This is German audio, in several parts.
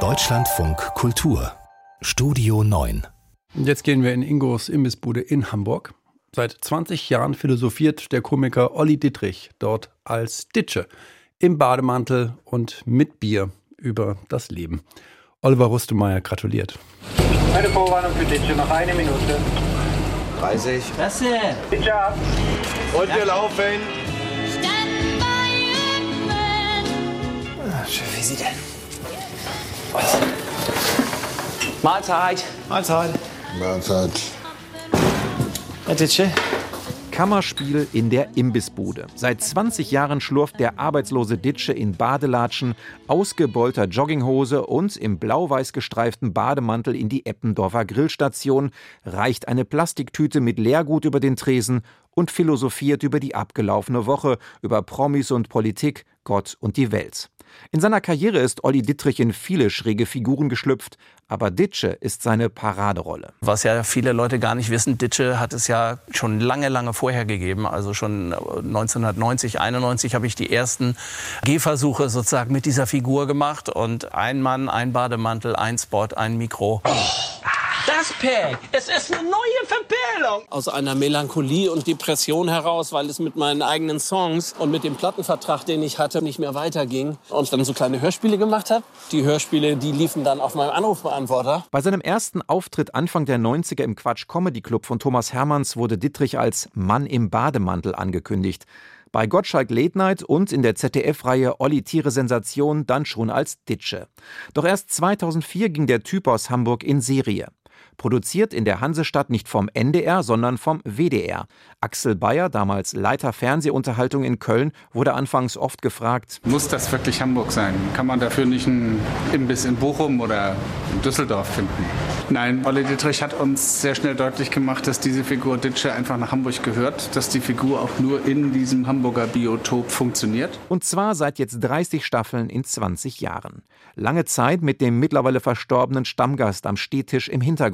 Deutschlandfunk Kultur Studio 9 Jetzt gehen wir in Ingos Imbissbude in Hamburg. Seit 20 Jahren philosophiert der Komiker Olli Dittrich dort als Ditsche im Bademantel und mit Bier über das Leben. Oliver Rustemeyer gratuliert. Eine Vorwarnung für Ditsche, noch eine Minute. 30. Was denn? Ditsche ab. Und wir laufen. Wie sie denn? Was? Mahlzeit. Mahlzeit. Mahlzeit. Herr Ditsche. Kammerspiel in der Imbissbude. Seit 20 Jahren schlurft der arbeitslose Ditsche in Badelatschen, ausgebeulter Jogginghose und im blau-weiß gestreiften Bademantel in die Eppendorfer Grillstation, reicht eine Plastiktüte mit Leergut über den Tresen und philosophiert über die abgelaufene Woche, über Promis und Politik, Gott und die Welt. In seiner Karriere ist Olli Dittrich in viele schräge Figuren geschlüpft, aber Ditsche ist seine Paraderolle. Was ja viele Leute gar nicht wissen, Ditsche hat es ja schon lange, lange vorher gegeben. Also schon 1990, 91 habe ich die ersten Gehversuche sozusagen mit dieser Figur gemacht. Und ein Mann, ein Bademantel, ein Spot, ein Mikro. Das Pack, es ist eine neue Verbindung. Aus einer Melancholie und Depression heraus, weil es mit meinen eigenen Songs und mit dem Plattenvertrag, den ich hatte, nicht mehr weiterging. Und dann so kleine Hörspiele gemacht habe. Die Hörspiele, die liefen dann auf meinem Anrufbeantworter. Bei seinem ersten Auftritt Anfang der 90er im Quatsch Comedy Club von Thomas Hermanns wurde Dittrich als Mann im Bademantel angekündigt. Bei Gottschalk Late Night und in der ZDF-Reihe Olli Tiere Sensation dann schon als Ditsche. Doch erst 2004 ging der Typ aus Hamburg in Serie. Produziert in der Hansestadt nicht vom NDR, sondern vom WDR. Axel Bayer, damals Leiter Fernsehunterhaltung in Köln, wurde anfangs oft gefragt: Muss das wirklich Hamburg sein? Kann man dafür nicht einen Imbiss in Bochum oder in Düsseldorf finden? Nein, Olli Dittrich hat uns sehr schnell deutlich gemacht, dass diese Figur Ditsche einfach nach Hamburg gehört, dass die Figur auch nur in diesem Hamburger Biotop funktioniert. Und zwar seit jetzt 30 Staffeln in 20 Jahren. Lange Zeit mit dem mittlerweile verstorbenen Stammgast am Stehtisch im Hintergrund,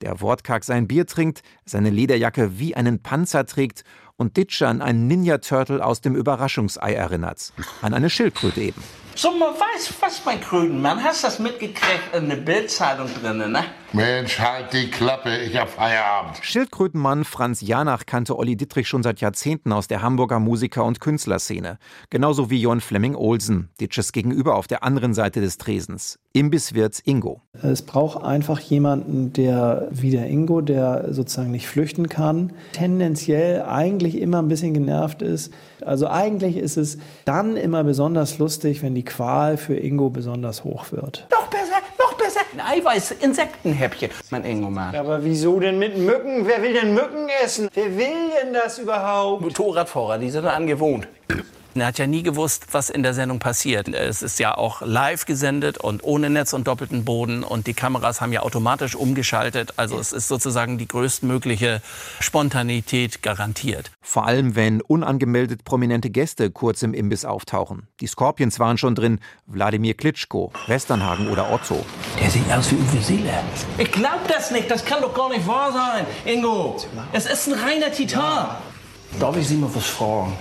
der wortkarg sein Bier trinkt, seine Lederjacke wie einen Panzer trägt und Ditsche an einen Ninja-Turtle aus dem Überraschungsei erinnert. An eine Schildkröte eben. So, man weiß was, mein Krötenmann. Hast das mitgekriegt in der Bildzeitung drinnen, ne? Mensch, halt die Klappe, ich hab Feierabend. Schildkrötenmann Franz Janach kannte Olli Dittrich schon seit Jahrzehnten aus der Hamburger Musiker- und Künstlerszene. Genauso wie Jon Flemming Olsen, Ditsches gegenüber auf der anderen Seite des Tresens. Imbisswirt Ingo. Es braucht einfach jemanden, der wie der Ingo, der sozusagen nicht flüchten kann, tendenziell eigentlich immer ein bisschen genervt ist. Also eigentlich ist es dann immer besonders lustig, wenn die Qual für Ingo besonders hoch wird. Noch besser, noch besser. Ein Eiweiß-Insektenhäppchen, mein Ingo-Mann. Aber wieso denn mit Mücken? Wer will denn Mücken essen? Wer will denn das überhaupt? Motorradfahrer, die sind angewohnt. Er hat ja nie gewusst, was in der Sendung passiert. Es ist ja auch live gesendet und ohne Netz und doppelten Boden. Und die Kameras haben ja automatisch umgeschaltet. Also es ist sozusagen die größtmögliche Spontanität garantiert. Vor allem, wenn unangemeldet prominente Gäste kurz im Imbiss auftauchen. Die Scorpions waren schon drin, Wladimir Klitschko, Westernhagen oder Otto. Der sieht aus wie Uwe Seeler. Ich glaub das nicht, das kann doch gar nicht wahr sein, Ingo. Es ist ein reiner Titan. Darf ich Sie mal was fragen?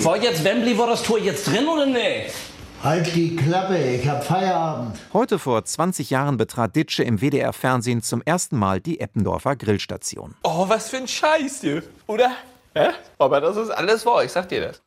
War jetzt Wembley, war das Tor jetzt drin oder nicht? Halt die Klappe, ich hab Feierabend. Heute vor 20 Jahren betrat Ditsche im WDR-Fernsehen zum ersten Mal die Eppendorfer Grillstation. Oh, was für ein Scheiß, du. Oder? Hä? Aber das ist alles wahr, ich sag dir das.